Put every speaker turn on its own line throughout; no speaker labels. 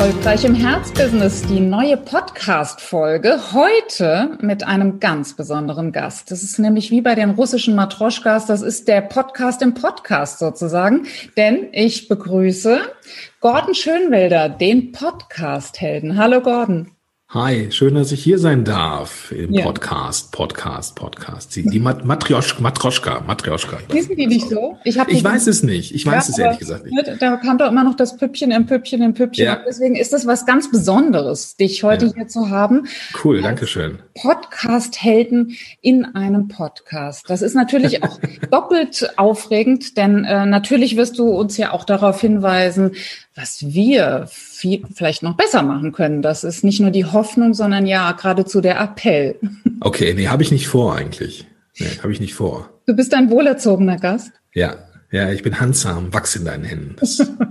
Erfolgreich im Herzbusiness, die neue Podcast-Folge. Heute mit einem ganz besonderen Gast. Das ist nämlich wie bei den russischen Matroschkas, das ist der Podcast im Podcast sozusagen. Denn ich begrüße Gordon Schönwelder, den Podcast-Helden. Hallo Gordon.
Hi, schön, dass ich hier sein darf im ja. Podcast, Podcast, Podcast. Die, die Mat Matrioschka, Matroschka, Matrioschka.
Wissen die nicht so?
Ich, ich weiß es nicht. Ich weiß ja, es ehrlich gesagt nicht.
Da kam doch immer noch das Püppchen im Püppchen im Püppchen. Ja. Deswegen ist das was ganz Besonderes, dich heute hier zu haben.
Cool, danke schön.
Podcast-Helden in einem Podcast. Das ist natürlich auch doppelt aufregend, denn äh, natürlich wirst du uns ja auch darauf hinweisen, was wir viel, vielleicht noch besser machen können. Das ist nicht nur die Hoffnung, sondern ja geradezu der Appell.
Okay, nee, habe ich nicht vor eigentlich. Nee, habe ich nicht vor.
Du bist ein wohlerzogener Gast.
Ja, ja, ich bin handsam, wachs in deinen Händen.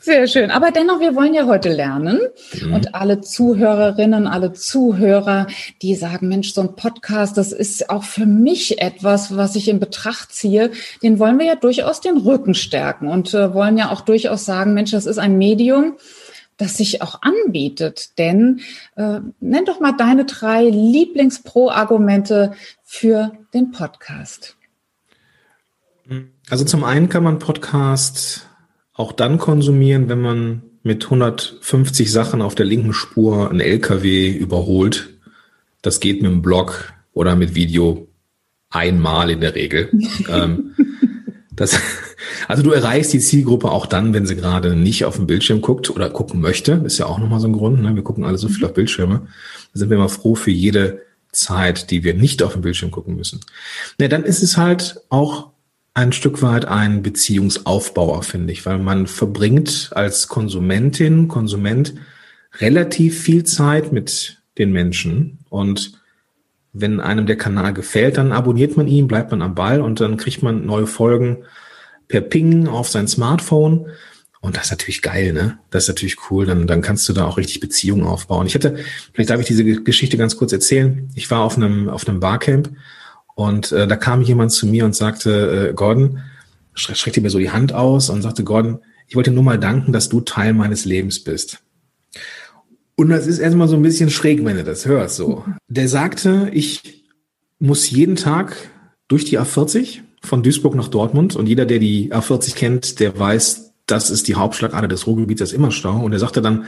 Sehr schön. Aber dennoch, wir wollen ja heute lernen. Mhm. Und alle Zuhörerinnen, alle Zuhörer, die sagen, Mensch, so ein Podcast, das ist auch für mich etwas, was ich in Betracht ziehe. Den wollen wir ja durchaus den Rücken stärken und äh, wollen ja auch durchaus sagen, Mensch, das ist ein Medium, das sich auch anbietet. Denn äh, nenn doch mal deine drei Lieblings-Pro-Argumente für den Podcast.
Also zum einen kann man Podcast auch dann konsumieren, wenn man mit 150 Sachen auf der linken Spur einen LKW überholt. Das geht mit dem Blog oder mit Video einmal in der Regel. ähm, das, also du erreichst die Zielgruppe auch dann, wenn sie gerade nicht auf dem Bildschirm guckt oder gucken möchte. Ist ja auch nochmal so ein Grund. Ne? Wir gucken alle so viel auf Bildschirme. Da sind wir immer froh für jede Zeit, die wir nicht auf dem Bildschirm gucken müssen. Ja, dann ist es halt auch ein Stück weit ein Beziehungsaufbauer, finde ich, weil man verbringt als Konsumentin, Konsument relativ viel Zeit mit den Menschen und wenn einem der Kanal gefällt, dann abonniert man ihn, bleibt man am Ball und dann kriegt man neue Folgen per Ping auf sein Smartphone. Und das ist natürlich geil, ne? Das ist natürlich cool. Dann, dann kannst du da auch richtig Beziehungen aufbauen. Ich hatte, vielleicht darf ich diese Geschichte ganz kurz erzählen. Ich war auf einem, auf einem Barcamp und äh, da kam jemand zu mir und sagte, äh, Gordon, streckte mir so die Hand aus und sagte, Gordon, ich wollte nur mal danken, dass du Teil meines Lebens bist. Und das ist erstmal so ein bisschen schräg, wenn du das hörst, so. Der sagte, ich muss jeden Tag durch die A40 von Duisburg nach Dortmund und jeder, der die A40 kennt, der weiß, das ist die Hauptschlagader des Ruhrgebiets, das ist immer Stau. Und er sagte dann,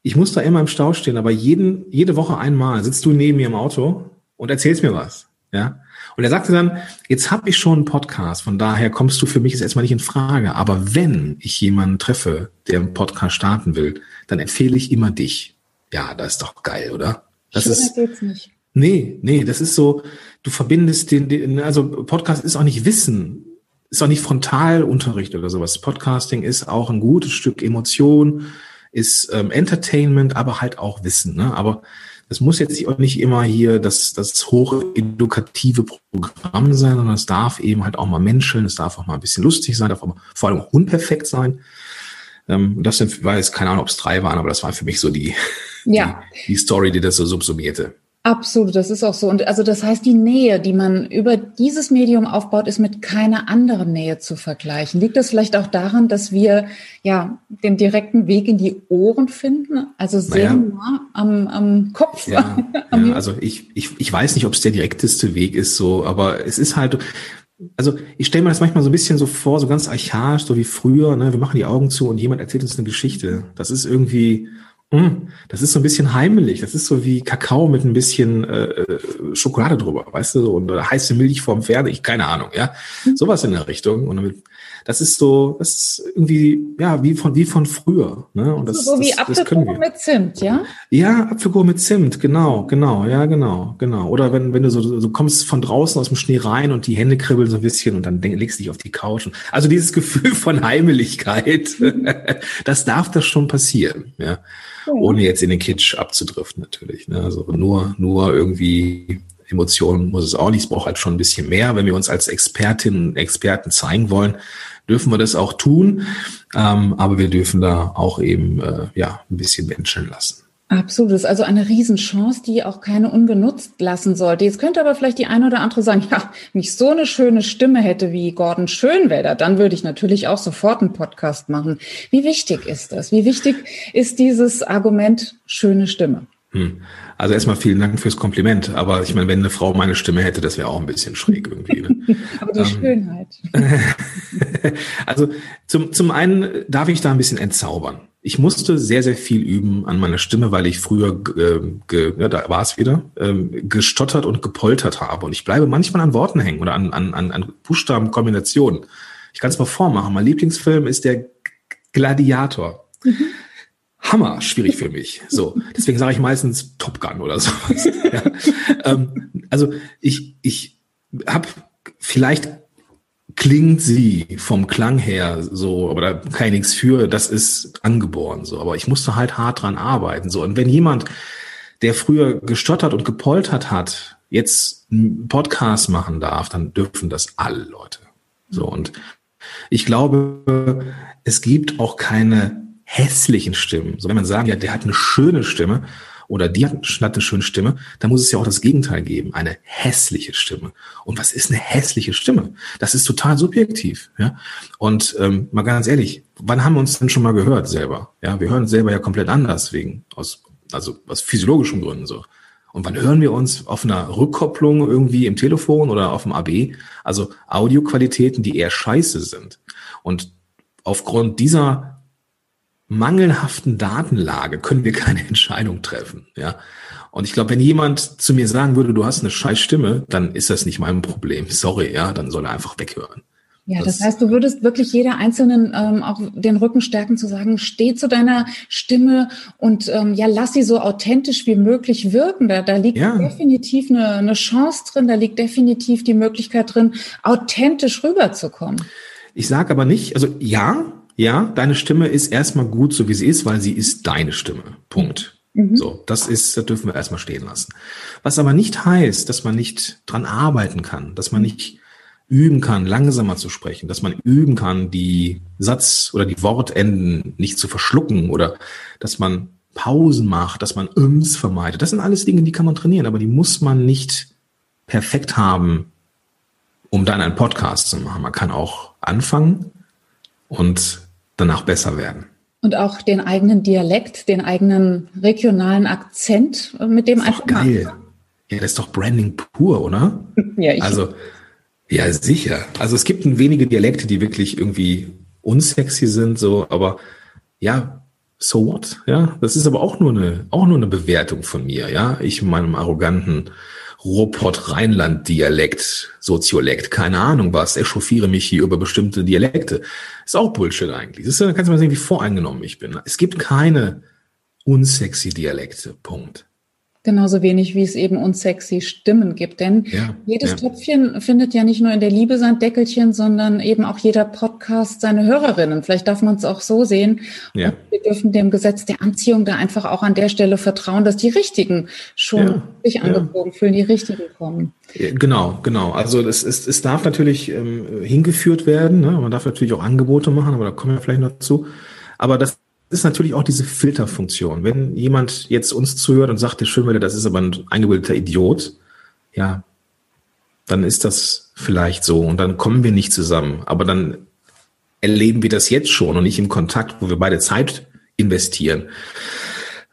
ich muss da immer im Stau stehen, aber jeden, jede Woche einmal sitzt du neben mir im Auto und erzählst mir was. Ja. Und er sagte dann, jetzt habe ich schon einen Podcast, von daher kommst du für mich jetzt erstmal nicht in Frage. Aber wenn ich jemanden treffe, der einen Podcast starten will, dann empfehle ich immer dich. Ja, das ist doch geil, oder? Das
Schöner ist, geht's nicht.
Nee, nee, das ist so, du verbindest den, den, also Podcast ist auch nicht Wissen, ist auch nicht Frontalunterricht oder sowas. Podcasting ist auch ein gutes Stück Emotion, ist ähm, Entertainment, aber halt auch Wissen. Ne? Aber es muss jetzt auch nicht immer hier das, das hochedukative Programm sein, sondern es darf eben halt auch mal menscheln, es darf auch mal ein bisschen lustig sein, darf auch mal, vor allem auch unperfekt sein. Ähm, das sind, weiß keine Ahnung, ob es drei waren, aber das war für mich so die, ja. die, die Story, die das so subsumierte.
Absolut, das ist auch so. Und also das heißt, die Nähe, die man über dieses Medium aufbaut, ist mit keiner anderen Nähe zu vergleichen. Liegt das vielleicht auch daran, dass wir ja den direkten Weg in die Ohren finden, also sehr nah am, am Kopf?
Ja, ja also ich, ich, ich weiß nicht, ob es der direkteste Weg ist, so, aber es ist halt, also ich stelle mir das manchmal so ein bisschen so vor, so ganz archaisch, so wie früher, ne? wir machen die Augen zu und jemand erzählt uns eine Geschichte. Das ist irgendwie das ist so ein bisschen heimelig. Das ist so wie Kakao mit ein bisschen äh, äh Schokolade drüber, weißt du, und oder heiße Milch vorm Pferde. Ich keine Ahnung, ja, mhm. sowas in der Richtung. Und damit, das ist so, das ist irgendwie ja wie von wie von früher. Ne? Und das,
so wie das, Apfelkuchen mit Zimt, ja?
Ja, Apfelkuchen mit Zimt, genau, genau, ja, genau, genau. Oder wenn wenn du so du kommst von draußen aus dem Schnee rein und die Hände kribbeln so ein bisschen und dann legst du dich auf die Couch. Und, also dieses Gefühl von Heimeligkeit, das darf das schon passieren, ja ohne jetzt in den Kitsch abzudriften natürlich. Ne? Also nur, nur irgendwie Emotionen muss es auch nicht. Es braucht halt schon ein bisschen mehr. Wenn wir uns als Expertinnen und Experten zeigen wollen, dürfen wir das auch tun, ähm, aber wir dürfen da auch eben äh, ja ein bisschen menschen lassen.
Absolut. Das ist also eine Riesenchance, die auch keine ungenutzt lassen sollte. Jetzt könnte aber vielleicht die eine oder andere sagen, ja, wenn ich so eine schöne Stimme hätte wie Gordon Schönwälder, dann würde ich natürlich auch sofort einen Podcast machen. Wie wichtig ist das? Wie wichtig ist dieses Argument schöne Stimme?
Hm. Also erstmal vielen Dank fürs Kompliment. Aber ich meine, wenn eine Frau meine Stimme hätte, das wäre auch ein bisschen schräg irgendwie. Ne?
aber die ähm, Schönheit.
also zum, zum einen darf ich da ein bisschen entzaubern. Ich musste sehr, sehr viel üben an meiner Stimme, weil ich früher, äh, ge, ja, da war es wieder, äh, gestottert und gepoltert habe. Und ich bleibe manchmal an Worten hängen oder an, an, an Buchstabenkombinationen. Ich kann es mal vormachen. Mein Lieblingsfilm ist der Gladiator. Mhm. Hammer schwierig für mich. So, deswegen sage ich meistens Top Gun oder sowas. ja. ähm, also ich ich habe vielleicht klingt sie vom Klang her so, aber da kann ich nichts für, das ist angeboren so, aber ich musste halt hart dran arbeiten so und wenn jemand, der früher gestottert und gepoltert hat, jetzt einen Podcast machen darf, dann dürfen das alle Leute. So und ich glaube, es gibt auch keine hässlichen Stimmen. So wenn man sagen, ja, der hat eine schöne Stimme oder die hat eine schöne Stimme, dann muss es ja auch das Gegenteil geben, eine hässliche Stimme. Und was ist eine hässliche Stimme? Das ist total subjektiv. Ja? Und ähm, mal ganz ehrlich, wann haben wir uns denn schon mal gehört selber? Ja, wir hören uns selber ja komplett anders wegen aus also aus physiologischen Gründen so. Und wann hören wir uns auf einer Rückkopplung irgendwie im Telefon oder auf dem AB? Also Audioqualitäten, die eher scheiße sind. Und aufgrund dieser mangelhaften Datenlage können wir keine Entscheidung treffen. Ja. Und ich glaube, wenn jemand zu mir sagen würde, du hast eine scheiß Stimme, dann ist das nicht mein Problem. Sorry, ja, dann soll er einfach weghören.
Ja, das, das heißt, du würdest wirklich jeder Einzelnen ähm, auch den Rücken stärken, zu sagen, steh zu deiner Stimme und ähm, ja, lass sie so authentisch wie möglich wirken. Da, da liegt ja. definitiv eine, eine Chance drin, da liegt definitiv die Möglichkeit drin, authentisch rüberzukommen.
Ich sage aber nicht, also ja, ja, deine Stimme ist erstmal gut, so wie sie ist, weil sie ist deine Stimme. Punkt. Mhm. So, das ist, das dürfen wir erstmal stehen lassen. Was aber nicht heißt, dass man nicht dran arbeiten kann, dass man nicht üben kann, langsamer zu sprechen, dass man üben kann, die Satz- oder die Wortenden nicht zu verschlucken oder dass man Pausen macht, dass man Ums vermeidet. Das sind alles Dinge, die kann man trainieren, aber die muss man nicht perfekt haben, um dann einen Podcast zu machen. Man kann auch anfangen und danach besser werden.
Und auch den eigenen Dialekt, den eigenen regionalen Akzent, äh, mit dem
einfach. Geil. Ja, das ist doch Branding pur, oder? ja, ich. Also, ja, sicher. Also es gibt wenige Dialekte, die wirklich irgendwie unsexy sind, so, aber ja, so what? Ja, das ist aber auch nur eine, auch nur eine Bewertung von mir, ja. Ich in meinem arroganten Ruhrpott-Rheinland-Dialekt, Soziolekt, keine Ahnung was, echauffiere mich hier über bestimmte Dialekte. Ist auch Bullshit eigentlich. Das ist, da kannst du mal sehen, wie voreingenommen ich bin. Es gibt keine unsexy Dialekte. Punkt.
Genauso wenig, wie es eben unsexy Stimmen gibt. Denn ja, jedes ja. Töpfchen findet ja nicht nur in der Liebe sein Deckelchen, sondern eben auch jeder Podcast seine Hörerinnen. Vielleicht darf man es auch so sehen. Ja. Und wir dürfen dem Gesetz der Anziehung da einfach auch an der Stelle vertrauen, dass die Richtigen schon sich angebogen fühlen, die Richtigen kommen.
Genau, genau. Also es, es, es darf natürlich ähm, hingeführt werden. Ne? Man darf natürlich auch Angebote machen, aber da kommen wir vielleicht noch dazu. Aber das ist natürlich auch diese Filterfunktion. Wenn jemand jetzt uns zuhört und sagt, der Schönwälder, das ist aber ein eingebildeter Idiot, ja, dann ist das vielleicht so und dann kommen wir nicht zusammen. Aber dann erleben wir das jetzt schon und nicht im Kontakt, wo wir beide Zeit investieren.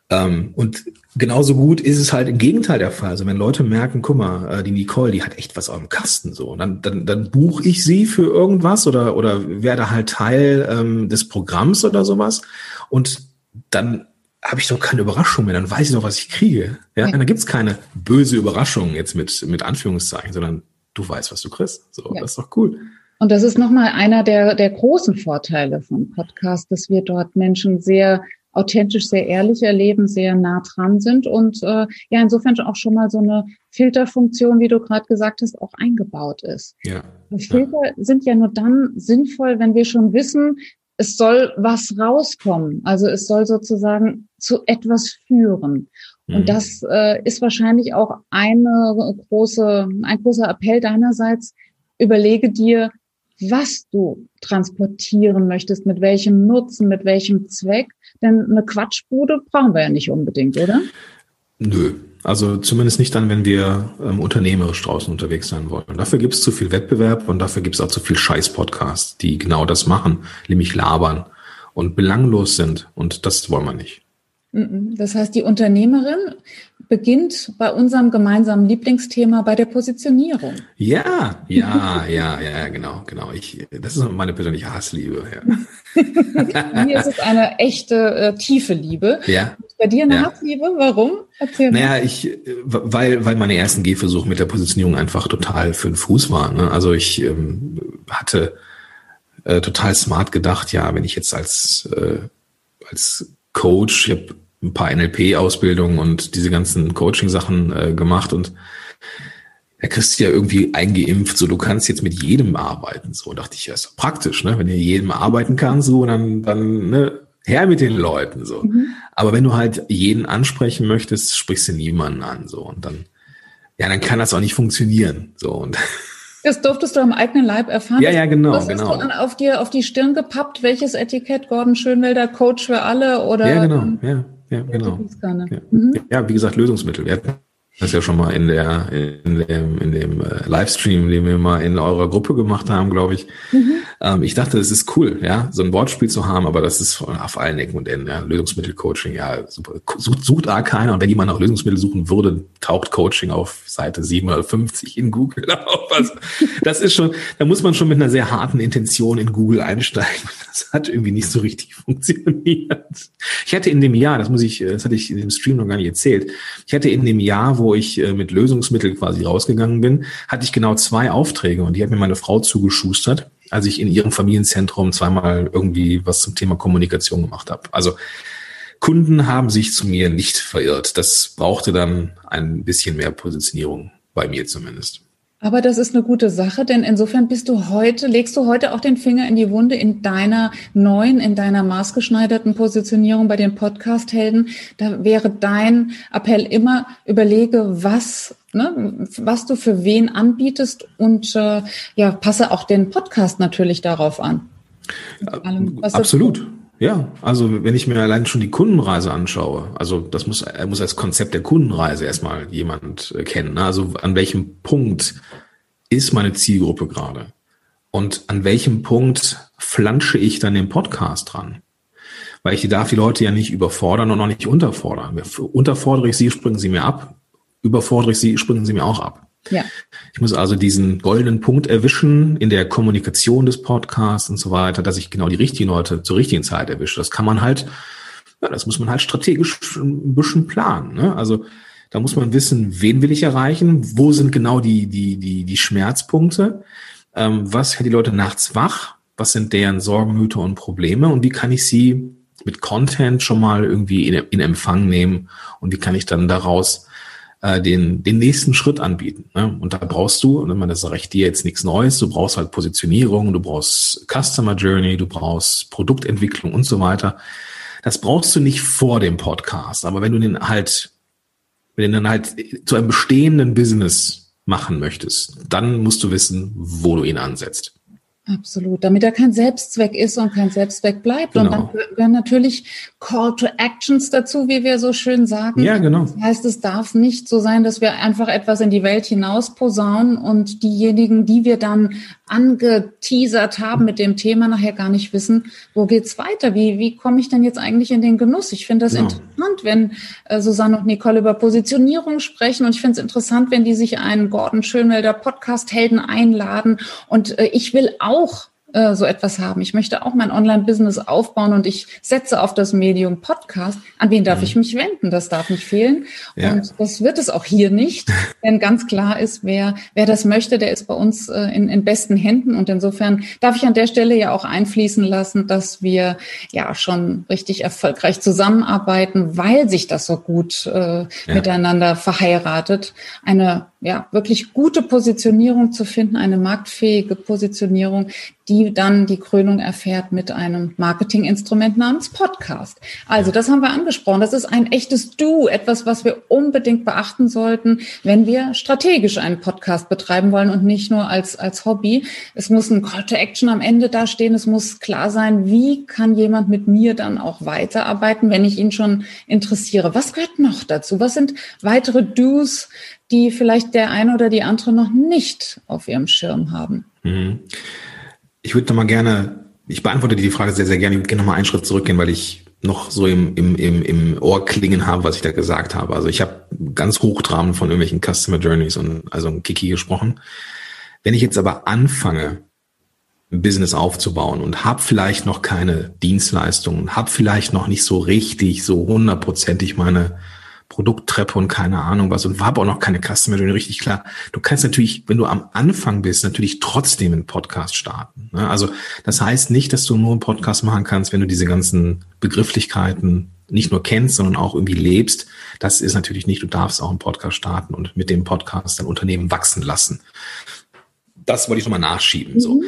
Ähm, und genauso gut ist es halt im Gegenteil der Fall. Also wenn Leute merken, guck mal, äh, die Nicole, die hat echt was auf dem Kasten so, dann, dann, dann buche ich sie für irgendwas oder, oder werde halt Teil ähm, des Programms oder sowas. Und dann habe ich doch keine Überraschung mehr, dann weiß ich doch, was ich kriege. Ja, ja. dann gibt's keine böse Überraschung jetzt mit, mit Anführungszeichen, sondern du weißt, was du kriegst. So, ja. das ist doch cool.
Und das ist nochmal einer der, der großen Vorteile vom Podcast, dass wir dort Menschen sehr authentisch, sehr ehrlich erleben, sehr nah dran sind und äh, ja, insofern auch schon mal so eine Filterfunktion, wie du gerade gesagt hast, auch eingebaut ist. Ja. Filter ja. sind ja nur dann sinnvoll, wenn wir schon wissen, es soll was rauskommen. Also es soll sozusagen zu etwas führen. Und mhm. das äh, ist wahrscheinlich auch eine große, ein großer Appell deinerseits. Überlege dir, was du transportieren möchtest, mit welchem Nutzen, mit welchem Zweck. Denn eine Quatschbude brauchen wir ja nicht unbedingt, oder?
Nö. Also zumindest nicht dann, wenn wir ähm, unternehmerisch draußen unterwegs sein wollen. Dafür gibt es zu viel Wettbewerb und dafür gibt es auch zu viel Scheiß-Podcasts, die genau das machen, nämlich labern und belanglos sind. Und das wollen wir nicht.
Das heißt, die Unternehmerin beginnt bei unserem gemeinsamen Lieblingsthema bei der Positionierung.
Ja, ja, ja, ja, genau, genau. Ich, das ist meine persönliche Hassliebe.
Ja. Mir ist es eine echte äh, tiefe Liebe.
Ja.
Bei dir eine
ja.
Hassliebe? Warum?
Erzähl naja, mal. ich, weil, weil meine ersten Gehversuche mit der Positionierung einfach total für den Fuß waren. Ne? Also ich ähm, hatte äh, total smart gedacht, ja, wenn ich jetzt als, äh, als Coach, ich habe ein paar NLP-Ausbildungen und diese ganzen Coaching-Sachen äh, gemacht und da kriegst du ja irgendwie eingeimpft, so du kannst jetzt mit jedem arbeiten. So dachte ich, ja, ist doch praktisch, ne? Wenn du jedem arbeiten kannst, so dann, dann ne, her mit den Leuten. so. Mhm. Aber wenn du halt jeden ansprechen möchtest, sprichst du niemanden an. so Und dann, ja, dann kann das auch nicht funktionieren. So und
Das durftest du am eigenen Leib erfahren.
Ja, ja, genau,
Was
genau.
Hast du auf dir auf die Stirn gepappt? Welches Etikett? Gordon Schönwelder, Coach für alle oder?
Ja, genau, ja, ja, genau. Ja. Mhm. ja, wie gesagt, Lösungsmittel. Wir hatten das ja schon mal in der in dem, in dem äh, Livestream, den wir mal in eurer Gruppe gemacht haben, glaube ich. Mhm. Ähm, ich dachte, es ist cool, ja, so ein Wortspiel zu haben, aber das ist auf allen Ecken und Enden. Ja. Lösungsmittel-Coaching, ja, super. Sucht, sucht da keiner. Und wenn jemand nach Lösungsmittel suchen würde, taucht Coaching auf Seite 750 in Google auf. Also, das ist schon, da muss man schon mit einer sehr harten Intention in Google einsteigen. Das hat irgendwie nicht so richtig funktioniert. Ich hatte in dem Jahr, das muss ich, das hatte ich in dem Stream noch gar nicht erzählt, ich hatte in dem Jahr, wo wo ich äh, mit Lösungsmittel quasi rausgegangen bin, hatte ich genau zwei Aufträge und die hat mir meine Frau zugeschustert, als ich in ihrem Familienzentrum zweimal irgendwie was zum Thema Kommunikation gemacht habe. Also Kunden haben sich zu mir nicht verirrt. Das brauchte dann ein bisschen mehr Positionierung, bei mir zumindest.
Aber das ist eine gute Sache, denn insofern bist du heute, legst du heute auch den Finger in die Wunde in deiner neuen, in deiner maßgeschneiderten Positionierung bei den Podcast-Helden. Da wäre dein Appell immer, überlege, was, ne, was du für wen anbietest und äh, ja, passe auch den Podcast natürlich darauf an.
Allem, Absolut. Ja, also wenn ich mir allein schon die Kundenreise anschaue, also das muss, muss als Konzept der Kundenreise erstmal jemand äh, kennen. Ne? Also an welchem Punkt ist meine Zielgruppe gerade? Und an welchem Punkt flansche ich dann den Podcast dran? Weil ich darf die Leute ja nicht überfordern und auch nicht unterfordern. Unterfordere ich sie, springen sie mir ab. Überfordere ich sie, springen sie mir auch ab. Ja. Ich muss also diesen goldenen Punkt erwischen in der Kommunikation des Podcasts und so weiter, dass ich genau die richtigen Leute zur richtigen Zeit erwische. Das kann man halt, ja, das muss man halt strategisch ein bisschen planen. Ne? Also da muss man wissen, wen will ich erreichen, wo sind genau die, die, die, die Schmerzpunkte, ähm, was hält die Leute nachts wach, was sind deren Sorgen, Mythe und Probleme und wie kann ich sie mit Content schon mal irgendwie in, in Empfang nehmen und wie kann ich dann daraus äh, den, den nächsten Schritt anbieten. Ne? Und da brauchst du, und man das ich dir jetzt nichts Neues, du brauchst halt Positionierung, du brauchst Customer Journey, du brauchst Produktentwicklung und so weiter. Das brauchst du nicht vor dem Podcast, aber wenn du den halt, wenn du den halt zu einem bestehenden Business machen möchtest, dann musst du wissen, wo du ihn ansetzt.
Absolut, damit er kein Selbstzweck ist und kein Selbstzweck bleibt. Genau. Und dann gehören natürlich Call to Actions dazu, wie wir so schön sagen.
Ja, genau.
Das heißt, es darf nicht so sein, dass wir einfach etwas in die Welt hinaus posaunen und diejenigen, die wir dann angeteasert haben mit dem Thema, nachher gar nicht wissen, wo geht's weiter? Wie, wie komme ich denn jetzt eigentlich in den Genuss? Ich finde das genau. interessant, wenn äh, Susanne und Nicole über Positionierung sprechen und ich finde es interessant, wenn die sich einen Gordon Schönwelder Podcast-Helden einladen und äh, ich will auch äh, so etwas haben. Ich möchte auch mein Online-Business aufbauen und ich setze auf das Medium Podcast. An wen darf mhm. ich mich wenden? Das darf nicht fehlen. Ja. Und das wird es auch hier nicht. Denn ganz klar ist, wer, wer das möchte, der ist bei uns äh, in, in besten Händen. Und insofern darf ich an der Stelle ja auch einfließen lassen, dass wir ja schon richtig erfolgreich zusammenarbeiten, weil sich das so gut äh, ja. miteinander verheiratet. Eine ja, wirklich gute Positionierung zu finden, eine marktfähige Positionierung, die dann die Krönung erfährt mit einem Marketinginstrument namens Podcast. Also das haben wir angesprochen. Das ist ein echtes Du, etwas, was wir unbedingt beachten sollten, wenn wir strategisch einen Podcast betreiben wollen und nicht nur als, als Hobby. Es muss ein Call to Action am Ende dastehen. Es muss klar sein, wie kann jemand mit mir dann auch weiterarbeiten, wenn ich ihn schon interessiere. Was gehört noch dazu? Was sind weitere Do's, die vielleicht der eine oder die andere noch nicht auf ihrem Schirm haben? Mhm.
Ich würde noch mal gerne, ich beantworte die Frage sehr, sehr gerne. Ich würde gerne noch mal einen Schritt zurückgehen, weil ich noch so im, im, im, im Ohr klingen habe, was ich da gesagt habe. Also ich habe ganz hochtrabend von irgendwelchen Customer Journeys und also Kiki gesprochen. Wenn ich jetzt aber anfange, ein Business aufzubauen und habe vielleicht noch keine Dienstleistungen, habe vielleicht noch nicht so richtig, so hundertprozentig meine Produkttreppe und keine Ahnung was und war aber auch noch keine Customer Journey richtig klar. Du kannst natürlich, wenn du am Anfang bist, natürlich trotzdem einen Podcast starten. Ne? Also das heißt nicht, dass du nur einen Podcast machen kannst, wenn du diese ganzen Begrifflichkeiten nicht nur kennst, sondern auch irgendwie lebst. Das ist natürlich nicht, du darfst auch einen Podcast starten und mit dem Podcast dein Unternehmen wachsen lassen. Das wollte ich nochmal nachschieben. Mhm. So.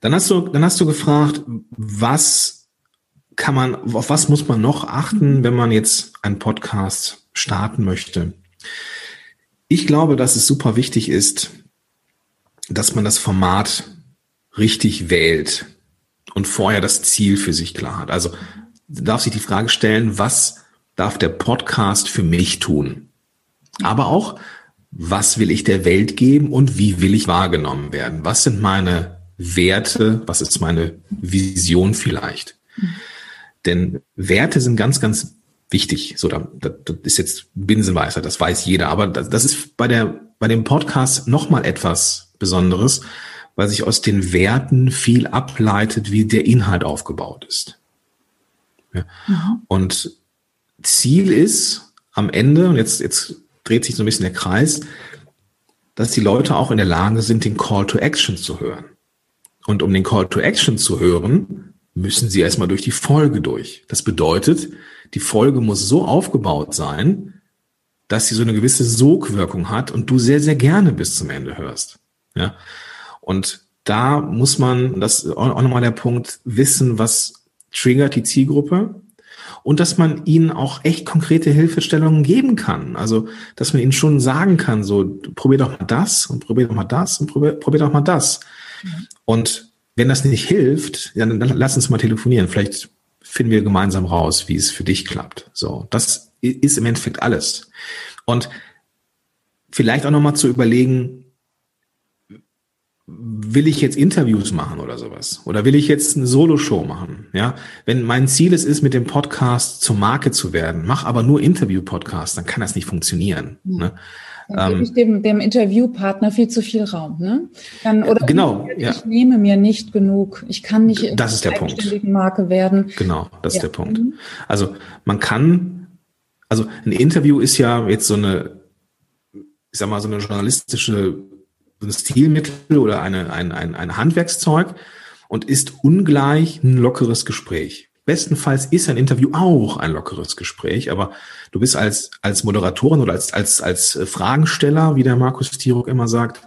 Dann hast du, dann hast du gefragt, was kann man, auf was muss man noch achten, wenn man jetzt einen Podcast starten möchte. Ich glaube, dass es super wichtig ist, dass man das Format richtig wählt und vorher das Ziel für sich klar hat. Also darf sich die Frage stellen, was darf der Podcast für mich tun? Aber auch, was will ich der Welt geben und wie will ich wahrgenommen werden? Was sind meine Werte? Was ist meine Vision vielleicht? Mhm. Denn Werte sind ganz, ganz wichtig. So, da, das ist jetzt Binsenweisheit, das weiß jeder. Aber das, das ist bei der, bei dem Podcast nochmal etwas Besonderes, weil sich aus den Werten viel ableitet, wie der Inhalt aufgebaut ist. Ja. Mhm. Und Ziel ist am Ende, und jetzt, jetzt dreht sich so ein bisschen der Kreis, dass die Leute auch in der Lage sind, den Call to Action zu hören. Und um den Call to Action zu hören, müssen sie erstmal durch die Folge durch. Das bedeutet, die Folge muss so aufgebaut sein, dass sie so eine gewisse Sogwirkung hat und du sehr, sehr gerne bis zum Ende hörst. Ja. Und da muss man, das ist auch nochmal der Punkt, wissen, was triggert die Zielgruppe und dass man ihnen auch echt konkrete Hilfestellungen geben kann. Also, dass man ihnen schon sagen kann, so, probier doch mal das und probier doch mal das und probier, probier doch mal das. Mhm. Und wenn das nicht hilft, dann, dann lass uns mal telefonieren. Vielleicht finden wir gemeinsam raus, wie es für dich klappt. So, das ist im Endeffekt alles. Und vielleicht auch nochmal zu überlegen, will ich jetzt Interviews machen oder sowas? Oder will ich jetzt eine Solo-Show machen? Ja, wenn mein Ziel es ist, mit dem Podcast zur Marke zu werden, mach aber nur Interview-Podcasts, dann kann das nicht funktionieren. Mhm. Ne?
Dann gebe ich dem, dem Interviewpartner viel zu viel Raum. Ne? Dann, oder
genau,
ich, ja. nehme mir nicht genug. Ich kann nicht
das ist der Punkt.
Marke werden.
Genau, das ja. ist der Punkt. Mhm. Also man kann, also ein Interview ist ja jetzt so eine, ich sag mal, so eine journalistische so ein Stilmittel oder eine, ein, ein, ein Handwerkszeug und ist ungleich ein lockeres Gespräch. Bestenfalls ist ein Interview auch ein lockeres Gespräch, aber du bist als, als Moderatorin oder als, als, als Fragensteller, wie der Markus Tirok immer sagt,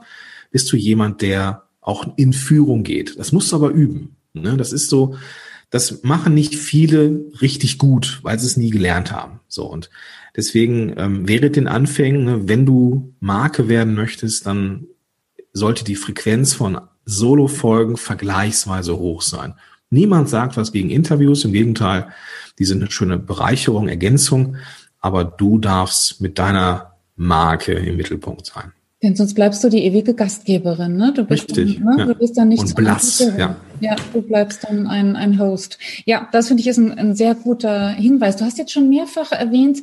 bist du jemand, der auch in Führung geht. Das musst du aber üben. Ne? Das ist so, das machen nicht viele richtig gut, weil sie es nie gelernt haben. So und deswegen ähm, wäre den Anfängen, ne, wenn du Marke werden möchtest, dann sollte die Frequenz von Solo-Folgen vergleichsweise hoch sein. Niemand sagt was gegen Interviews, im Gegenteil, die sind eine schöne Bereicherung, Ergänzung, aber du darfst mit deiner Marke im Mittelpunkt sein.
Denn sonst bleibst du die ewige Gastgeberin, ne? Du bist
Richtig.
Dann, ne?
Ja.
Du bist dann nicht
Und blass, ja.
Ja, du bleibst dann ein, ein Host. Ja, das finde ich ist ein, ein sehr guter Hinweis. Du hast jetzt schon mehrfach erwähnt,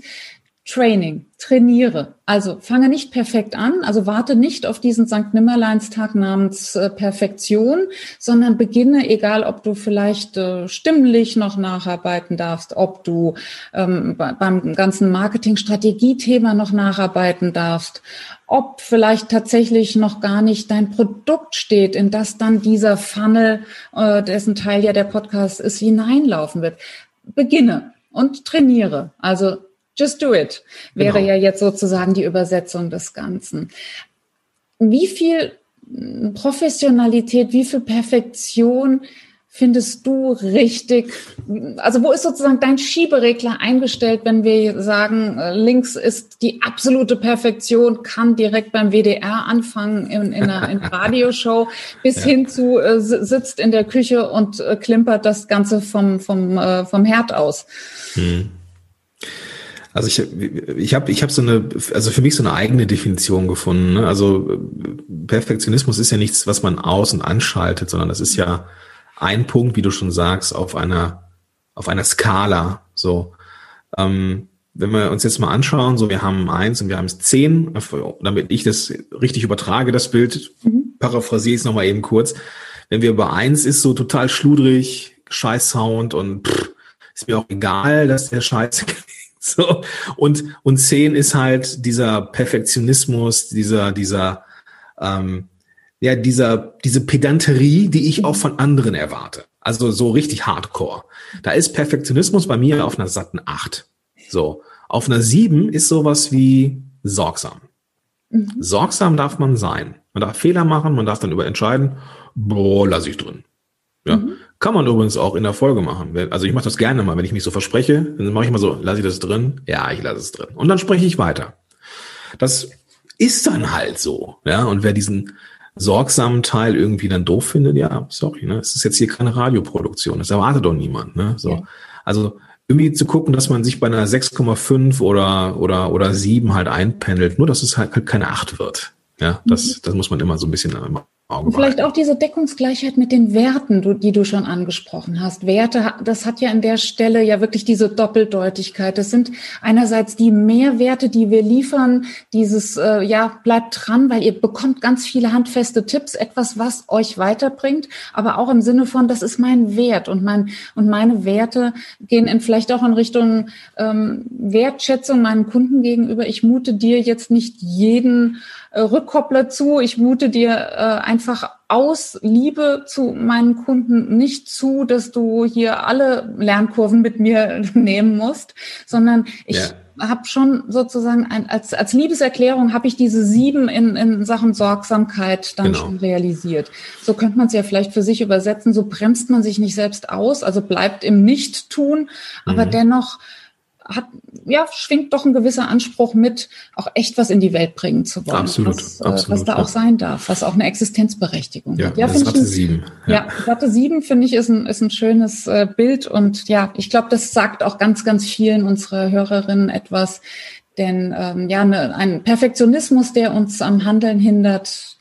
Training, trainiere. Also fange nicht perfekt an, also warte nicht auf diesen St. Nimmerleinstag namens äh, Perfektion, sondern beginne, egal ob du vielleicht äh, stimmlich noch nacharbeiten darfst, ob du ähm, beim ganzen Marketing-Strategie-Thema noch nacharbeiten darfst, ob vielleicht tatsächlich noch gar nicht dein Produkt steht, in das dann dieser Funnel, äh, dessen Teil ja der Podcast ist, hineinlaufen wird. Beginne und trainiere. Also Just do it wäre genau. ja jetzt sozusagen die Übersetzung des Ganzen. wie viel Professionalität, wie viel Perfektion findest du richtig? Also wo ist sozusagen dein Schieberegler eingestellt, wenn wir sagen, links ist die absolute Perfektion, kann direkt beim WDR anfangen in, in einer, in Radioshow, bis ja. hin zu äh, sitzt in der Küche und äh, klimpert das Ganze vom, vom, äh, vom Herd aus. Hm.
Also ich, ich habe ich hab so eine, also für mich so eine eigene Definition gefunden. Ne? Also Perfektionismus ist ja nichts, was man aus- und anschaltet, sondern das ist ja ein Punkt, wie du schon sagst, auf einer, auf einer Skala. So, ähm, wenn wir uns jetzt mal anschauen, so wir haben eins und wir haben zehn, damit ich das richtig übertrage, das Bild, mhm. paraphrasiere ich es nochmal eben kurz. Wenn wir über eins ist so total schludrig, scheiß Sound und pff, ist mir auch egal, dass der Scheiße klingt. So. Und, und zehn ist halt dieser Perfektionismus, dieser, dieser, ähm, ja, dieser, diese Pedanterie, die ich auch von anderen erwarte. Also so richtig hardcore. Da ist Perfektionismus bei mir auf einer satten acht. So. Auf einer sieben ist sowas wie sorgsam. Mhm. Sorgsam darf man sein. Man darf Fehler machen, man darf dann über entscheiden, boah, lass ich drin. Ja. Mhm. Kann man übrigens auch in der Folge machen. Also ich mache das gerne mal, wenn ich mich so verspreche, dann mache ich mal so, lasse ich das drin? Ja, ich lasse es drin. Und dann spreche ich weiter. Das ist dann halt so. Ja, und wer diesen sorgsamen Teil irgendwie dann doof findet, ja, sorry, ne? Es ist jetzt hier keine Radioproduktion, das erwartet doch niemand, ne? So. Also irgendwie zu gucken, dass man sich bei einer 6,5 oder, oder, oder 7 halt einpendelt, nur dass es halt keine 8 wird. Ja, das, mhm. das muss man immer so ein bisschen immer
Auge Vielleicht auch diese Deckungsgleichheit mit den Werten, die du schon angesprochen hast. Werte, das hat ja an der Stelle ja wirklich diese Doppeldeutigkeit. Das sind einerseits die Mehrwerte, die wir liefern, dieses, äh, ja, bleibt dran, weil ihr bekommt ganz viele handfeste Tipps, etwas, was euch weiterbringt, aber auch im Sinne von, das ist mein Wert und mein, und meine Werte gehen in vielleicht auch in Richtung ähm, Wertschätzung meinen Kunden gegenüber. Ich mute dir jetzt nicht jeden äh, Rückkoppler zu. Ich mute dir äh, einfach aus Liebe zu meinen Kunden nicht zu, dass du hier alle Lernkurven mit mir nehmen musst, sondern ich ja. habe schon sozusagen ein, als, als Liebeserklärung habe ich diese sieben in, in Sachen Sorgsamkeit dann genau. schon realisiert. So könnte man es ja vielleicht für sich übersetzen. So bremst man sich nicht selbst aus, also bleibt im Nicht-Tun, aber mhm. dennoch hat, ja, schwingt doch ein gewisser Anspruch mit, auch echt was in die Welt bringen zu wollen.
Absolut,
was,
absolut.
Was da auch sein darf, was auch eine Existenzberechtigung
ja, hat. Ja, das Watte sieben.
Ja. ja, Watte sieben finde ich ist ein, ist ein schönes äh, Bild und ja, ich glaube, das sagt auch ganz, ganz vielen unserer Hörerinnen etwas, denn ähm, ja, ne, ein Perfektionismus, der uns am Handeln hindert,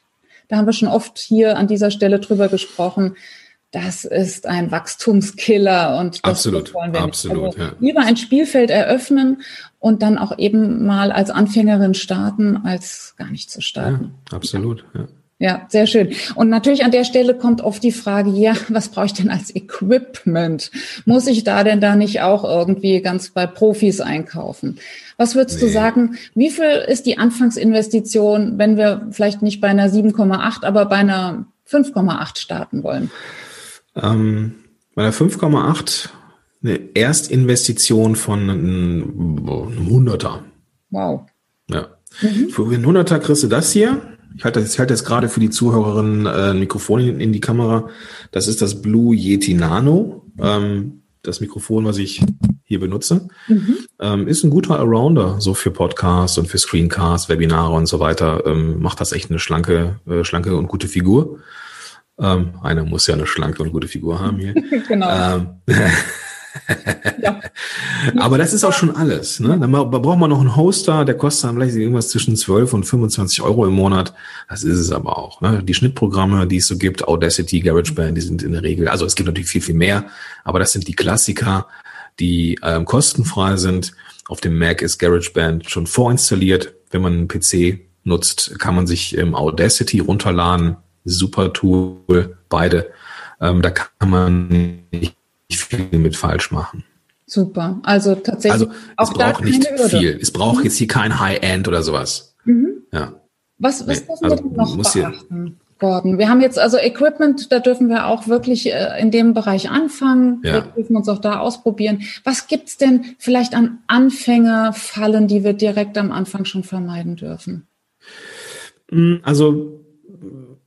da haben wir schon oft hier an dieser Stelle drüber gesprochen das ist ein Wachstumskiller und das
absolut, wollen wir absolut,
nicht. Also ja. Lieber ein Spielfeld eröffnen und dann auch eben mal als Anfängerin starten, als gar nicht zu starten.
Ja, absolut. Ja.
Ja, sehr schön. Und natürlich an der Stelle kommt oft die Frage, ja, was brauche ich denn als Equipment? Muss ich da denn da nicht auch irgendwie ganz bei Profis einkaufen? Was würdest nee. du sagen, wie viel ist die Anfangsinvestition, wenn wir vielleicht nicht bei einer 7,8, aber bei einer 5,8 starten wollen?
Ähm, bei der 5,8 eine Erstinvestition von einem, Hunderter.
Wow.
Ja. Mhm. Für einen Hunderter kriegst du das hier. Ich halte das, ich halte das gerade für die Zuhörerinnen äh, ein Mikrofon in, in, die Kamera. Das ist das Blue Yeti Nano. Ähm, das Mikrofon, was ich hier benutze. Mhm. Ähm, ist ein guter Arounder, so für Podcasts und für Screencasts, Webinare und so weiter. Ähm, macht das echt eine schlanke, äh, schlanke und gute Figur. Ähm, einer muss ja eine schlanke und gute Figur haben hier. genau. Ähm, ja. Aber das ist auch schon alles. Ne? Dann braucht man noch einen Hoster, der kostet dann vielleicht irgendwas zwischen 12 und 25 Euro im Monat. Das ist es aber auch. Ne? Die Schnittprogramme, die es so gibt, Audacity, GarageBand, die sind in der Regel, also es gibt natürlich viel, viel mehr, aber das sind die Klassiker, die ähm, kostenfrei sind. Auf dem Mac ist GarageBand schon vorinstalliert. Wenn man einen PC nutzt, kann man sich im Audacity runterladen super Tool, beide. Ähm, da kann man nicht viel mit falsch machen.
Super. Also tatsächlich.
Also es braucht nicht viel. Es braucht mhm. jetzt hier kein High-End oder sowas. Mhm. Ja.
Was, was nee, dürfen also, wir denn noch beachten, Gordon? Wir haben jetzt also Equipment, da dürfen wir auch wirklich äh, in dem Bereich anfangen. Ja. Wir dürfen uns auch da ausprobieren. Was gibt's denn vielleicht an Anfängerfallen, die wir direkt am Anfang schon vermeiden dürfen?
Hm, also,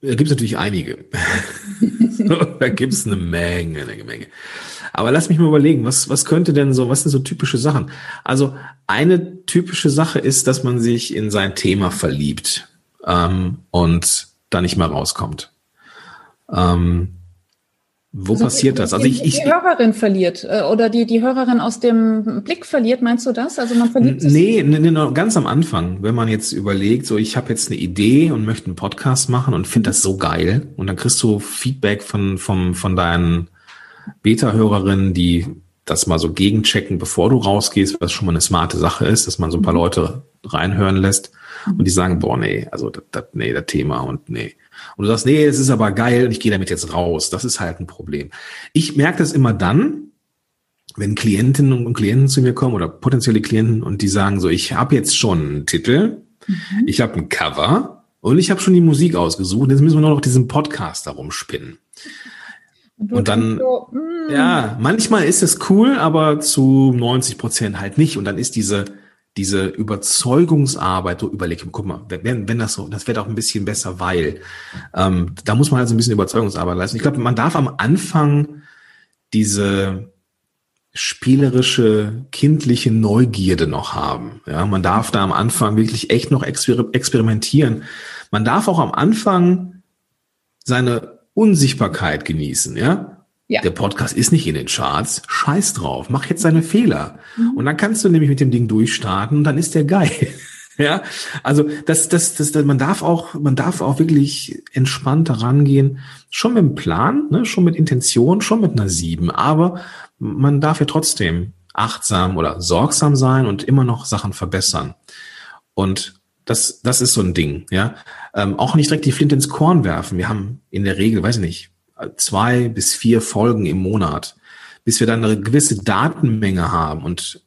da gibt es natürlich einige. da gibt es eine Menge, eine Menge. Aber lass mich mal überlegen, was, was könnte denn so, was sind so typische Sachen? Also eine typische Sache ist, dass man sich in sein Thema verliebt ähm, und da nicht mehr rauskommt. Ähm, wo also passiert
die,
das?
Also ich, ich die Hörerin verliert äh, oder die die Hörerin aus dem Blick verliert, meinst du das? Also man verliebt
sich nee, nee, nee, ganz am Anfang, wenn man jetzt überlegt, so ich habe jetzt eine Idee und möchte einen Podcast machen und finde das so geil und dann kriegst du Feedback von vom von deinen Beta-Hörerinnen, die das mal so gegenchecken, bevor du rausgehst, was schon mal eine smarte Sache ist, dass man so ein paar mhm. Leute reinhören lässt und die sagen, boah, nee, also das, das, nee, das Thema und nee. Und du sagst, nee, es ist aber geil und ich gehe damit jetzt raus. Das ist halt ein Problem. Ich merke das immer dann, wenn Klientinnen und Klienten zu mir kommen oder potenzielle Klienten und die sagen so, ich habe jetzt schon einen Titel, mhm. ich habe ein Cover und ich habe schon die Musik ausgesucht, jetzt müssen wir nur noch diesen Podcast darum spinnen. Und, und dann, so, mm. ja, manchmal ist es cool, aber zu 90 Prozent halt nicht. Und dann ist diese, diese Überzeugungsarbeit, so überleg, guck mal, wenn, wenn das so, das wird auch ein bisschen besser, weil ähm, da muss man halt so ein bisschen Überzeugungsarbeit leisten. Ich glaube, man darf am Anfang diese spielerische, kindliche Neugierde noch haben. Ja, man darf da am Anfang wirklich echt noch exper experimentieren. Man darf auch am Anfang seine Unsichtbarkeit genießen, ja? Ja. Der Podcast ist nicht in den Charts. Scheiß drauf. Mach jetzt seine Fehler. Mhm. Und dann kannst du nämlich mit dem Ding durchstarten und dann ist der geil. ja. Also, das, das, das, das, man darf auch, man darf auch wirklich entspannt rangehen. Schon mit einem Plan, ne? schon mit Intention, schon mit einer sieben. Aber man darf ja trotzdem achtsam oder sorgsam sein und immer noch Sachen verbessern. Und das, das ist so ein Ding, ja. Ähm, auch nicht direkt die Flinte ins Korn werfen. Wir haben in der Regel, weiß ich nicht, zwei bis vier Folgen im Monat, bis wir dann eine gewisse Datenmenge haben und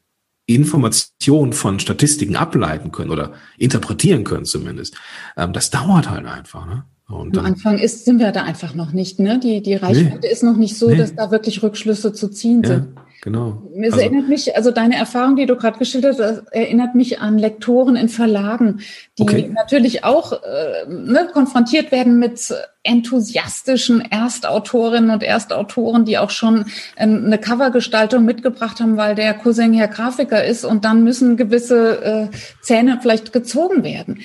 Informationen von Statistiken ableiten können oder interpretieren können zumindest. Ähm, das dauert halt einfach. Ne?
Und Am Anfang ist, sind wir da einfach noch nicht. Ne? Die, die Reichweite nee, ist noch nicht so, nee. dass da wirklich Rückschlüsse zu ziehen ja. sind.
Genau.
Es also, erinnert mich, also deine Erfahrung, die du gerade geschildert hast, erinnert mich an Lektoren in Verlagen, die okay. natürlich auch äh, ne, konfrontiert werden mit enthusiastischen Erstautorinnen und Erstautoren, die auch schon ähm, eine Covergestaltung mitgebracht haben, weil der Cousin ja Grafiker ist und dann müssen gewisse äh, Zähne vielleicht gezogen werden.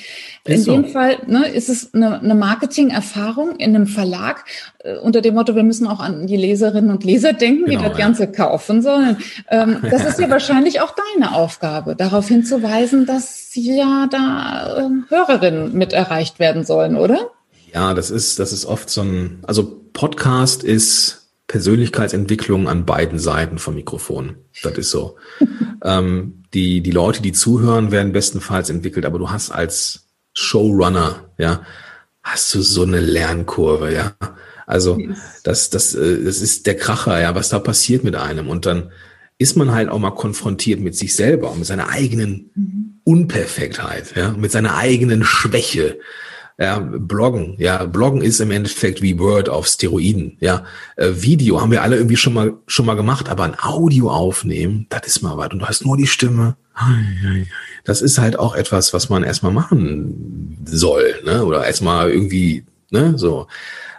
Ist in so. dem Fall ne, ist es eine, eine Marketing-Erfahrung in einem Verlag äh, unter dem Motto, wir müssen auch an die Leserinnen und Leser denken, genau, die das ja. Ganze kaufen sollen. Ähm, das ist ja wahrscheinlich auch deine Aufgabe, darauf hinzuweisen, dass ja da äh, Hörerinnen mit erreicht werden sollen, oder?
Ja, das ist, das ist oft so ein, also Podcast ist Persönlichkeitsentwicklung an beiden Seiten vom Mikrofon. Das ist so. ähm, die, die Leute, die zuhören, werden bestenfalls entwickelt, aber du hast als Showrunner, ja, hast du so eine Lernkurve, ja. Also das, das, äh, das ist der Kracher, ja, was da passiert mit einem. Und dann ist man halt auch mal konfrontiert mit sich selber, mit seiner eigenen mhm. Unperfektheit, ja, mit seiner eigenen Schwäche. Ja, Bloggen, ja, Bloggen ist im Endeffekt wie Word auf Steroiden. Ja, äh, Video haben wir alle irgendwie schon mal schon mal gemacht, aber ein Audio aufnehmen, das ist mal was. Und du hast nur die Stimme. Das ist halt auch etwas, was man erstmal machen soll, ne? Oder erstmal irgendwie, ne? So,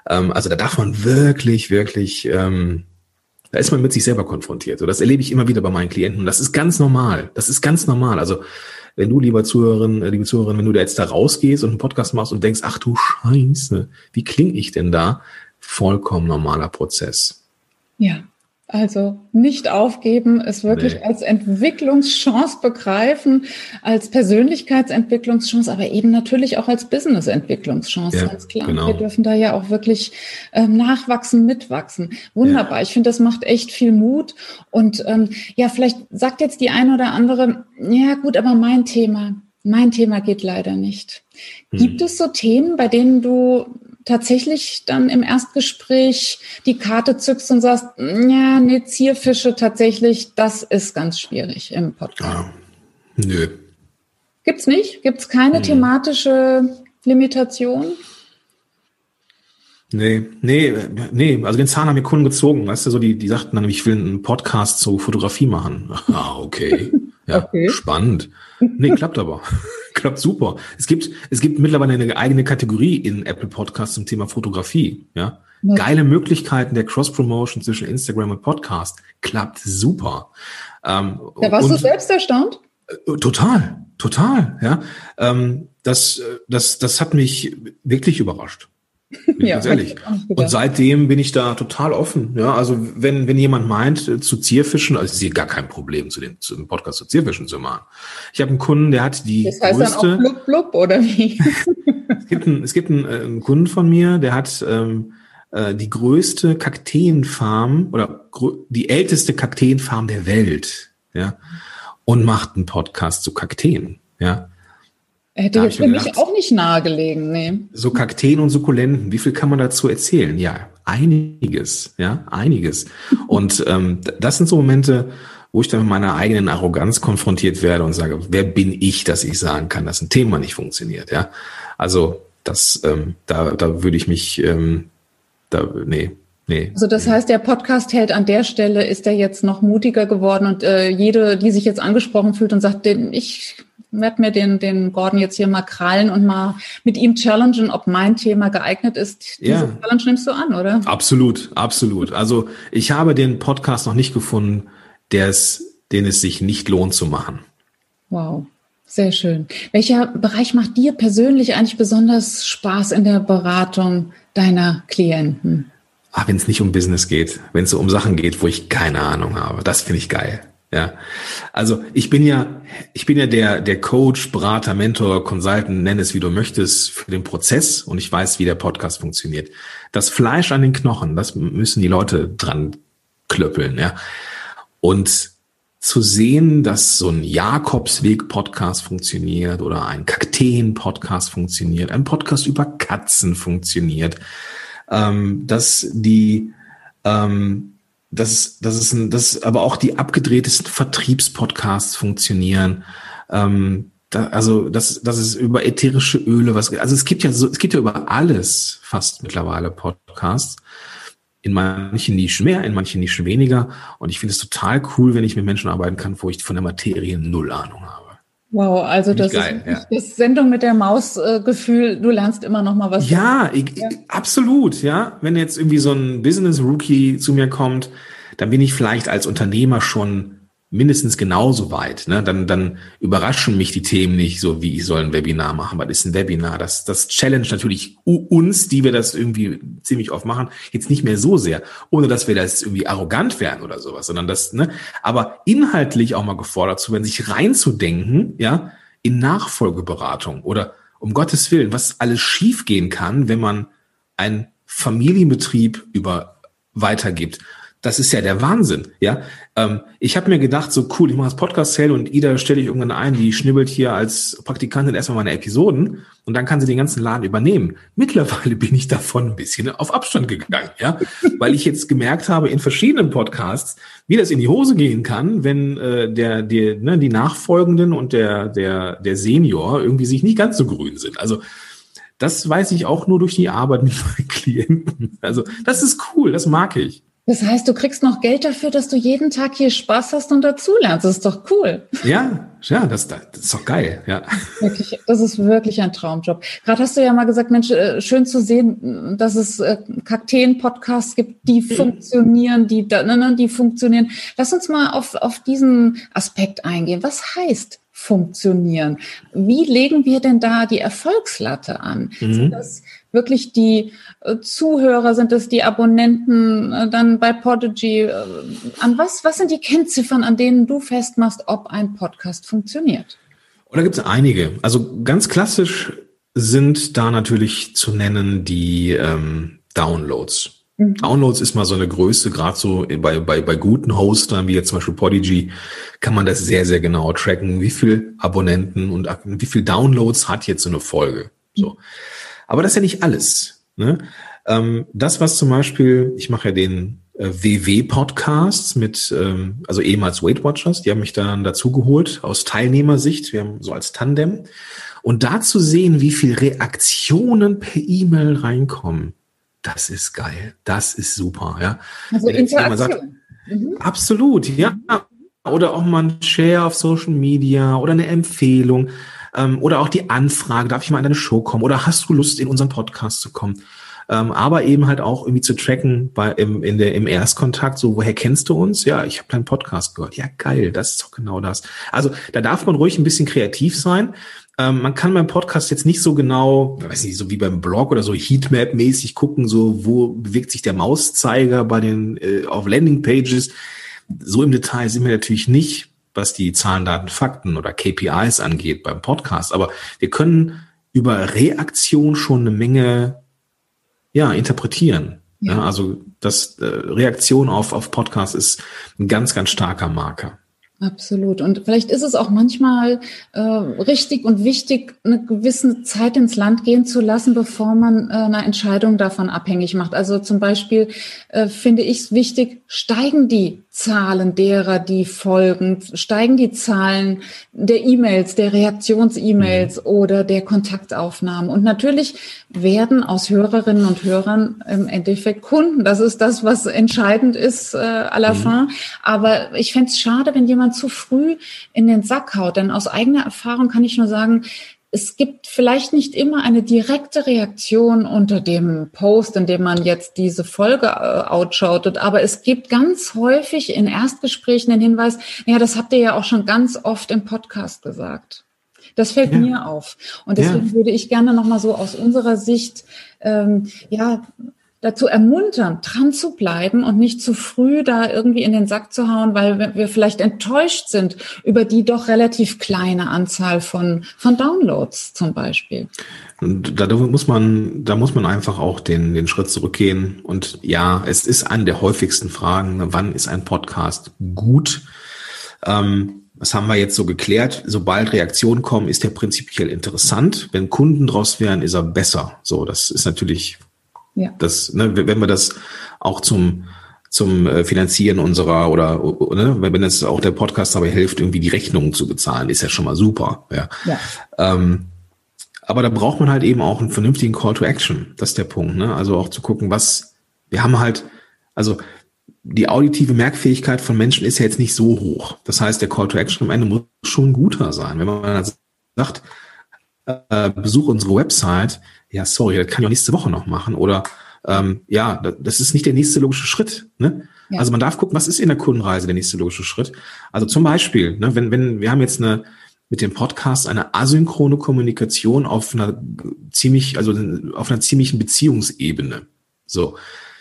ähm, also da darf man wirklich, wirklich ähm, da ist man mit sich selber konfrontiert. So, das erlebe ich immer wieder bei meinen Klienten. Das ist ganz normal. Das ist ganz normal. Also wenn du, lieber Zuhörerin, äh, liebe Zuhörerin, wenn du da jetzt da rausgehst und einen Podcast machst und denkst, ach du Scheiße, wie klinge ich denn da? Vollkommen normaler Prozess.
Ja. Also nicht aufgeben, es wirklich nee. als Entwicklungschance begreifen, als Persönlichkeitsentwicklungschance, aber eben natürlich auch als Businessentwicklungschance, ja, ganz klar. Genau. Wir dürfen da ja auch wirklich ähm, nachwachsen, mitwachsen. Wunderbar. Ja. Ich finde, das macht echt viel Mut. Und ähm, ja, vielleicht sagt jetzt die eine oder andere, ja gut, aber mein Thema, mein Thema geht leider nicht. Gibt hm. es so Themen, bei denen du tatsächlich dann im Erstgespräch die Karte zückst und sagst, ja, nee, Zierfische tatsächlich, das ist ganz schwierig im Podcast. Ja.
Nö.
Gibt's nicht? Gibt's keine hm. thematische Limitation?
Nee, nee, nee, also den Zahn haben wir Kunden gezogen, weißt du, so die, die sagten dann, ich will einen Podcast zur Fotografie machen. Ah, okay. Ja, okay. spannend. Nee, klappt aber. klappt super. Es gibt, es gibt mittlerweile eine eigene Kategorie in Apple Podcasts zum Thema Fotografie. Ja, ja. geile Möglichkeiten der Cross-Promotion zwischen Instagram und Podcast. Klappt super.
Ähm, da warst und, du selbst erstaunt?
Äh, total, total. Ja, ähm, das, das, das hat mich wirklich überrascht. Ja, ganz ehrlich. Und seitdem bin ich da total offen. Ja, also wenn, wenn jemand meint, äh, zu Zierfischen, also ich sehe gar kein Problem, zu dem, zu dem Podcast zu Zierfischen zu machen. Ich habe einen Kunden, der hat die das heißt größte. Dann auch blub, blub, oder wie? es gibt, einen, es gibt einen, äh, einen Kunden von mir, der hat ähm, äh, die größte Kakteenfarm oder die älteste Kakteenfarm der Welt, ja, und macht einen Podcast zu Kakteen, ja.
Hätte jetzt für mich auch nicht nahegelegen, nee.
So Kakteen und Sukkulenten, wie viel kann man dazu erzählen? Ja, einiges, ja, einiges. und ähm, das sind so Momente, wo ich dann mit meiner eigenen Arroganz konfrontiert werde und sage, wer bin ich, dass ich sagen kann, dass ein Thema nicht funktioniert, ja? Also das, ähm, da, da würde ich mich, ähm, da, nee, Nee.
Also das heißt, der Podcast hält an der Stelle, ist er jetzt noch mutiger geworden und äh, jede, die sich jetzt angesprochen fühlt und sagt, den, ich werde mir den, den Gordon jetzt hier mal krallen und mal mit ihm challengen, ob mein Thema geeignet ist.
Diese ja. Challenge nimmst du an, oder? Absolut, absolut. Also ich habe den Podcast noch nicht gefunden, der es, den es sich nicht lohnt zu machen.
Wow. Sehr schön. Welcher Bereich macht dir persönlich eigentlich besonders Spaß in der Beratung deiner Klienten?
Ah, wenn es nicht um Business geht, wenn es so um Sachen geht, wo ich keine Ahnung habe, das finde ich geil. Ja, also ich bin ja, ich bin ja der, der Coach, Berater, Mentor, Consultant, nenn es wie du möchtest, für den Prozess und ich weiß, wie der Podcast funktioniert. Das Fleisch an den Knochen, das müssen die Leute dran klöppeln, ja. Und zu sehen, dass so ein Jakobsweg-Podcast funktioniert oder ein Kakteen-Podcast funktioniert, ein Podcast über Katzen funktioniert, ähm, dass die ähm, dass, dass es ein, dass aber auch die abgedrehtesten Vertriebspodcasts funktionieren. Ähm, da, also dass, dass es über ätherische Öle was also es gibt ja so es gibt ja über alles fast mittlerweile Podcasts. In manchen Nischen mehr in manchen Nischen weniger. Und ich finde es total cool wenn ich mit Menschen arbeiten kann wo ich von der Materie null Ahnung habe
Wow, also das geil, ist ja. das Sendung mit der Maus-Gefühl, äh, du lernst immer noch mal was.
Ja, ich, ja, absolut, ja. Wenn jetzt irgendwie so ein Business-Rookie zu mir kommt, dann bin ich vielleicht als Unternehmer schon mindestens genauso weit. Ne? Dann, dann überraschen mich die Themen nicht, so wie ich soll ein Webinar machen. Was ist ein Webinar? Das, das challenge natürlich uns, die wir das irgendwie ziemlich oft machen, jetzt nicht mehr so sehr, ohne dass wir das irgendwie arrogant werden oder sowas, sondern das, ne, aber inhaltlich auch mal gefordert zu werden, sich reinzudenken, ja, in Nachfolgeberatung oder um Gottes Willen, was alles schiefgehen kann, wenn man einen Familienbetrieb über weitergibt das ist ja der Wahnsinn, ja. Ähm, ich habe mir gedacht, so cool, ich mache das Podcast-Sale und Ida stelle ich irgendwann ein, die schnibbelt hier als Praktikantin erstmal meine Episoden und dann kann sie den ganzen Laden übernehmen. Mittlerweile bin ich davon ein bisschen auf Abstand gegangen, ja, weil ich jetzt gemerkt habe in verschiedenen Podcasts, wie das in die Hose gehen kann, wenn äh, der, der, ne, die Nachfolgenden und der, der, der Senior irgendwie sich nicht ganz so grün sind. Also das weiß ich auch nur durch die Arbeit mit meinen Klienten. Also das ist cool, das mag ich.
Das heißt, du kriegst noch Geld dafür, dass du jeden Tag hier Spaß hast und dazulernst. Das ist doch cool.
Ja, ja, das, das ist doch geil, ja.
Wirklich, das ist wirklich ein Traumjob. Gerade hast du ja mal gesagt, Mensch, äh, schön zu sehen, dass es äh, Kakteen-Podcasts gibt, die mhm. funktionieren, die, ne, ne, die funktionieren. Lass uns mal auf, auf diesen Aspekt eingehen. Was heißt funktionieren? Wie legen wir denn da die Erfolgslatte an? Mhm. Wirklich die äh, Zuhörer, sind es die Abonnenten, äh, dann bei Podigy? Äh, an was, was sind die Kennziffern, an denen du festmachst, ob ein Podcast funktioniert?
Oder gibt es einige? Also ganz klassisch sind da natürlich zu nennen die ähm, Downloads. Mhm. Downloads ist mal so eine Größe, gerade so bei, bei, bei guten Hostern, wie jetzt zum Beispiel Podigy, kann man das sehr, sehr genau tracken, wie viel Abonnenten und wie viel Downloads hat jetzt so eine Folge. So. Mhm. Aber das ist ja nicht alles. Ne? Ähm, das, was zum Beispiel, ich mache ja den äh, WW-Podcasts mit, ähm, also ehemals Weight Watchers, die haben mich dann dazu geholt aus Teilnehmersicht, wir haben so als Tandem. Und da zu sehen, wie viel Reaktionen per E-Mail reinkommen, das ist geil, das ist super, ja. Also Interaktion. Sagt, mhm. Absolut, ja. Oder auch mal ein Share auf Social Media oder eine Empfehlung. Ähm, oder auch die Anfrage, darf ich mal in deine Show kommen? Oder hast du Lust, in unseren Podcast zu kommen? Ähm, aber eben halt auch irgendwie zu tracken bei, im, in der, im Erstkontakt, so, woher kennst du uns? Ja, ich habe deinen Podcast gehört. Ja, geil, das ist doch genau das. Also da darf man ruhig ein bisschen kreativ sein. Ähm, man kann beim Podcast jetzt nicht so genau, weiß nicht, so wie beim Blog oder so Heatmap-mäßig gucken, so wo bewegt sich der Mauszeiger bei den äh, auf Landingpages. So im Detail sind wir natürlich nicht, was die Zahlen, Daten, Fakten oder KPIs angeht beim Podcast. Aber wir können über Reaktion schon eine Menge ja, interpretieren. Ja. ja also das äh, Reaktion auf, auf Podcast ist ein ganz, ganz starker Marker.
Absolut. Und vielleicht ist es auch manchmal äh, richtig und wichtig, eine gewisse Zeit ins Land gehen zu lassen, bevor man äh, eine Entscheidung davon abhängig macht. Also zum Beispiel äh, finde ich es wichtig, steigen die Zahlen derer, die folgen, steigen die Zahlen der E-Mails, der Reaktions-E-Mails mhm. oder der Kontaktaufnahmen. Und natürlich werden aus Hörerinnen und Hörern im Endeffekt Kunden. Das ist das, was entscheidend ist äh, à la mhm. fin. Aber ich fände es schade, wenn jemand zu früh in den Sack haut. Denn aus eigener Erfahrung kann ich nur sagen, es gibt vielleicht nicht immer eine direkte Reaktion unter dem Post, in dem man jetzt diese Folge äh, outschautet, aber es gibt ganz häufig in Erstgesprächen den Hinweis, ja, das habt ihr ja auch schon ganz oft im Podcast gesagt. Das fällt ja. mir auf. Und deswegen ja. würde ich gerne nochmal so aus unserer Sicht, ähm, ja, dazu ermuntern, dran zu bleiben und nicht zu früh da irgendwie in den Sack zu hauen, weil wir vielleicht enttäuscht sind über die doch relativ kleine Anzahl von, von Downloads zum Beispiel.
Und da muss man, da muss man einfach auch den, den Schritt zurückgehen. Und ja, es ist eine der häufigsten Fragen, wann ist ein Podcast gut? Ähm, was haben wir jetzt so geklärt? Sobald Reaktionen kommen, ist der prinzipiell interessant. Wenn Kunden draus wären, ist er besser. So, das ist natürlich ja. Das, ne, wenn wir das auch zum zum äh, Finanzieren unserer oder ne, wenn es auch der Podcast dabei hilft, irgendwie die Rechnungen zu bezahlen, ist ja schon mal super. Ja. ja. Ähm, aber da braucht man halt eben auch einen vernünftigen Call to Action. Das ist der Punkt. Ne? Also auch zu gucken, was wir haben halt, also die auditive Merkfähigkeit von Menschen ist ja jetzt nicht so hoch. Das heißt, der Call to Action am Ende muss schon guter sein. Wenn man sagt, äh, besuch unsere Website, ja, sorry, das kann ich auch nächste Woche noch machen. Oder ähm, ja, das ist nicht der nächste logische Schritt. Ne? Ja. Also man darf gucken, was ist in der Kundenreise der nächste logische Schritt. Also zum Beispiel, ne, wenn, wenn wir haben jetzt eine mit dem Podcast eine asynchrone Kommunikation auf einer ziemlich, also auf einer ziemlichen Beziehungsebene. So.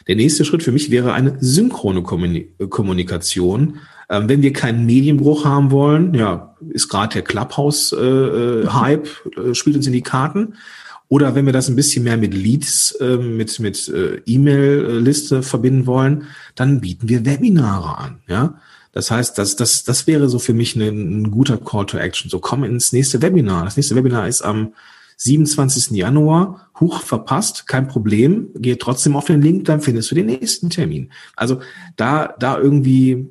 Der nächste Schritt für mich wäre eine synchrone Kommunikation. Ähm, wenn wir keinen Medienbruch haben wollen, ja, ist gerade der Clubhouse-Hype, äh, äh, spielt uns in die Karten. Oder wenn wir das ein bisschen mehr mit Leads, äh, mit, mit äh, E-Mail-Liste verbinden wollen, dann bieten wir Webinare an. Ja, das heißt, das, das, das wäre so für mich ein, ein guter Call to Action. So komm ins nächste Webinar. Das nächste Webinar ist am 27. Januar. Huch, verpasst, kein Problem. Geh trotzdem auf den Link, dann findest du den nächsten Termin. Also da, da irgendwie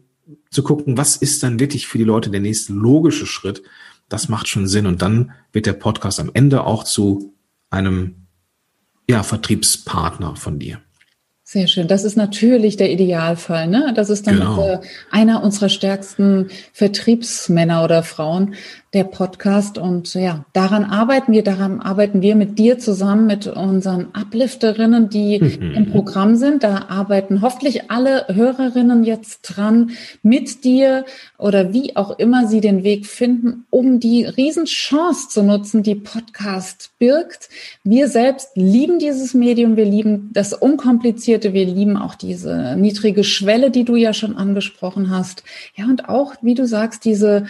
zu gucken, was ist dann wirklich für die Leute der nächste logische Schritt, das macht schon Sinn. Und dann wird der Podcast am Ende auch zu einem ja, Vertriebspartner von dir.
Sehr schön. Das ist natürlich der Idealfall. Ne? Das ist dann genau. äh, einer unserer stärksten Vertriebsmänner oder Frauen, der Podcast. Und ja, daran arbeiten wir, daran arbeiten wir mit dir zusammen, mit unseren Uplifterinnen, die mhm. im Programm sind. Da arbeiten hoffentlich alle Hörerinnen jetzt dran, mit dir oder wie auch immer sie den Weg finden, um die Riesenchance zu nutzen, die Podcast birgt. Wir selbst lieben dieses Medium, wir lieben das Unkomplizierte, wir lieben auch diese niedrige Schwelle, die du ja schon angesprochen hast. Ja, und auch, wie du sagst, diese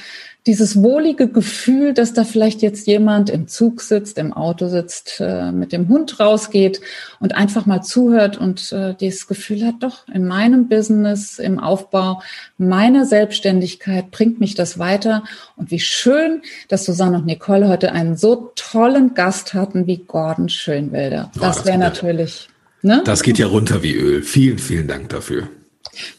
dieses wohlige Gefühl, dass da vielleicht jetzt jemand im Zug sitzt, im Auto sitzt, äh, mit dem Hund rausgeht und einfach mal zuhört und äh, dieses Gefühl hat, doch, in meinem Business, im Aufbau meiner Selbstständigkeit bringt mich das weiter. Und wie schön, dass Susanne und Nicole heute einen so tollen Gast hatten wie Gordon Schönwelder. Das, oh, das wäre natürlich.
Ne? Das geht ja runter wie Öl. Vielen, vielen Dank dafür.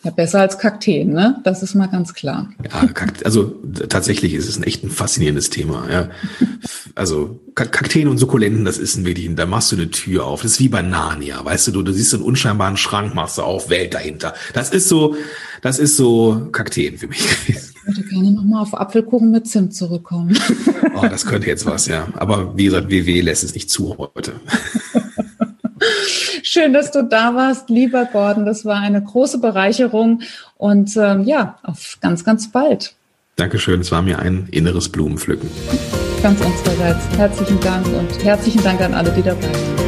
Ja, besser als Kakteen, ne? Das ist mal ganz klar.
Ja, also tatsächlich ist es ein echt ein faszinierendes Thema. Ja. Also Kakteen und Sukkulenten, das ist ein wirklich, da machst du eine Tür auf. Das ist wie bei Narnia, weißt du, du, du siehst so einen unscheinbaren Schrank, machst du auf, Welt dahinter. Das ist so, das ist so Kakteen für mich gewesen.
Ich würde gerne nochmal auf Apfelkuchen mit Zimt zurückkommen.
Oh, das könnte jetzt was, ja. Aber wie gesagt, WW lässt es nicht zu heute.
Schön, dass du da warst, lieber Gordon. Das war eine große Bereicherung und ähm, ja, auf ganz, ganz bald.
Dankeschön, es war mir ein inneres Blumenpflücken.
Ganz unsererseits. Herzlichen Dank und herzlichen Dank an alle, die dabei waren.